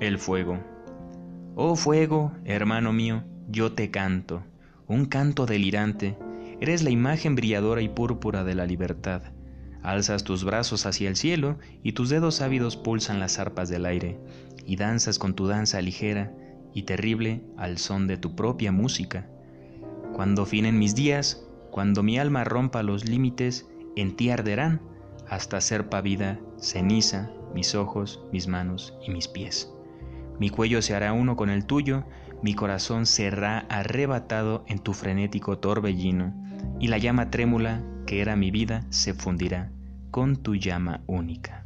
El fuego. Oh fuego, hermano mío, yo te canto, un canto delirante, eres la imagen brilladora y púrpura de la libertad. Alzas tus brazos hacia el cielo y tus dedos ávidos pulsan las arpas del aire, y danzas con tu danza ligera y terrible al son de tu propia música. Cuando finen mis días, cuando mi alma rompa los límites, en ti arderán hasta ser pavida, ceniza, mis ojos, mis manos y mis pies. Mi cuello se hará uno con el tuyo, mi corazón será arrebatado en tu frenético torbellino, y la llama trémula que era mi vida se fundirá con tu llama única.